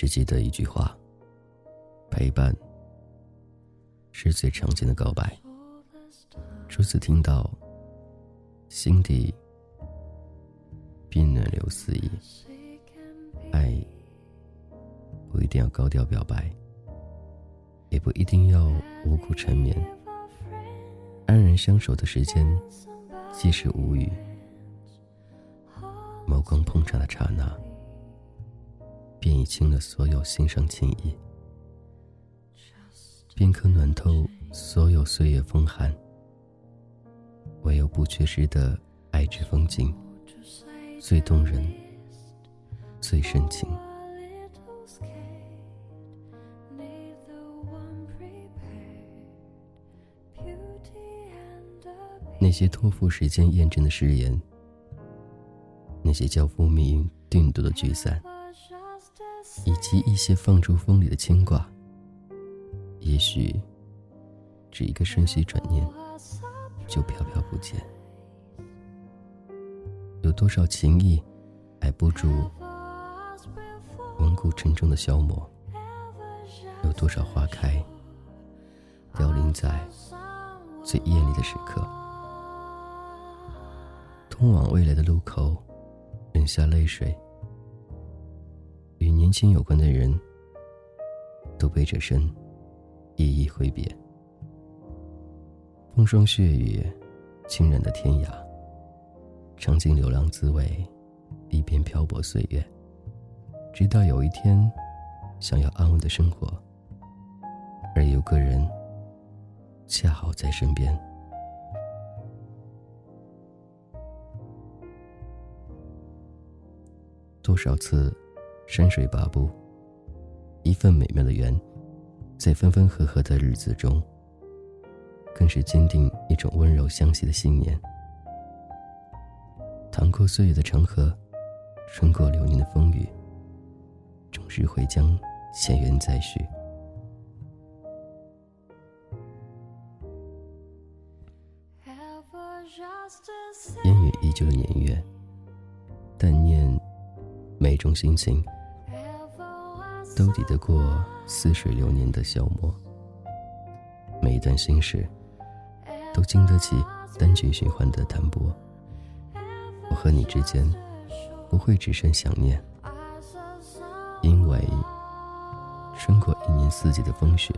只记得一句话：陪伴是最常见的告白。初次听到，心底便暖流四溢。爱不一定要高调表白，也不一定要无故缠绵。安然相守的时间，即使无语，眸光碰撞的刹那。便已清了所有心上情意，便可暖透所有岁月风寒。唯有不缺失的爱之风景，最动人，最深情。那些托付时间验证的誓言，那些交付命运定夺的聚散。以及一些放逐风里的牵挂，也许只一个瞬息转念，就飘飘不见。有多少情谊，挨不住温故沉重的消磨？有多少花开，凋零在最艳丽的时刻？通往未来的路口，忍下泪水。与年轻有关的人，都背着身，一一挥别。风霜雪雨，浸染的天涯。尝尽流浪滋味，一边漂泊岁月，直到有一天，想要安稳的生活，而有个人，恰好在身边。多少次？山水八步，一份美妙的缘，在分分合合的日子中，更是坚定一种温柔相惜的信念。趟过岁月的长河，穿过流年的风雨，终日会将前缘再续。烟雨依旧的年月，但念每种心情。都抵得过似水流年的消磨，每一段心事都经得起单曲循环的弹拨。我和你之间不会只剩想念，因为穿过一年四季的风雪，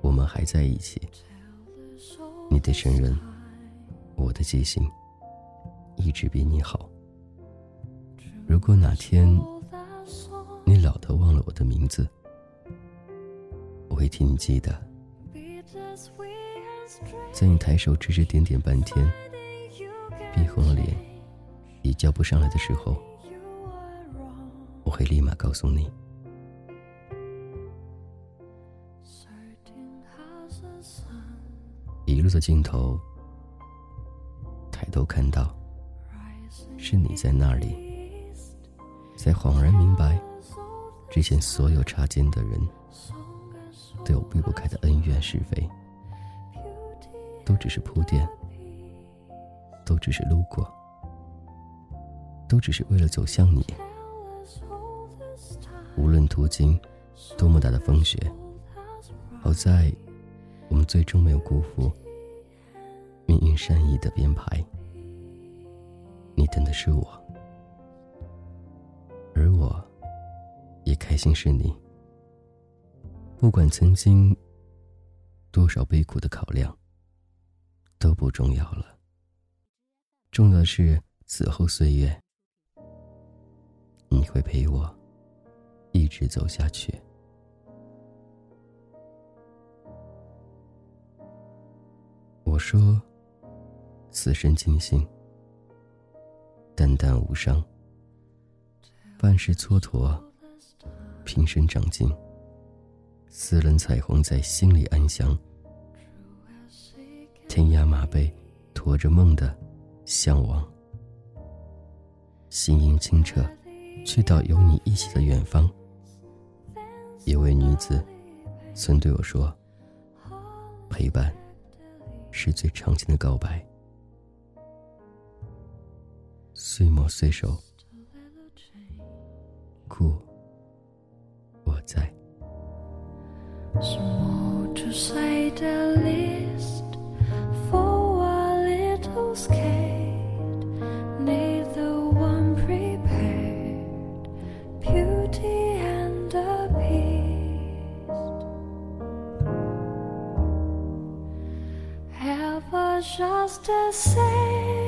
我们还在一起。你得承认，我的记性一直比你好。如果哪天，你老的忘了我的名字，我会替你记得。在你抬手指指点点半天，憋红了脸，也叫不上来的时候，我会立马告诉你。一路的尽头，抬头看到，是你在那里，才恍然明白。之前所有擦肩的人，都有避不开的恩怨是非，都只是铺垫，都只是路过，都只是为了走向你。无论途经多么大的风雪，好在我们最终没有辜负命运善意的编排。你等的是我，而我。开心是你。不管曾经多少悲苦的考量，都不重要了。重要的是此后岁月，你会陪我一直走下去。我说，此生尽兴，淡淡无伤，万事蹉跎。平生长进，四轮彩虹在心里安详。天涯马背，驮着梦的向往。心音清澈，去到有你一起的远方。一位女子曾对我说：“陪伴是最长情的告白。”岁末岁首，故。我在。Small to say the least for a little skate, neither one prepared. Beauty and the beast, ever just the same.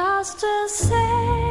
Just the same.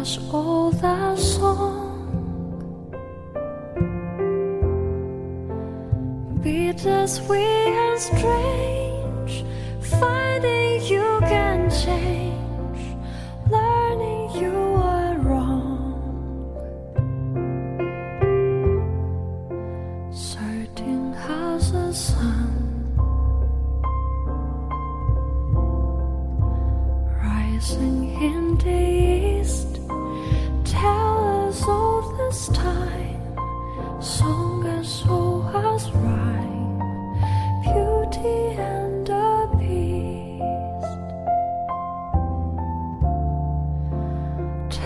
as old as song, bitter sweet and strange. last time, song and soul has rhyme, beauty and a beast.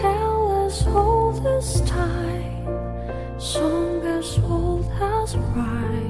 Tell us all this time, song and soul has rhyme.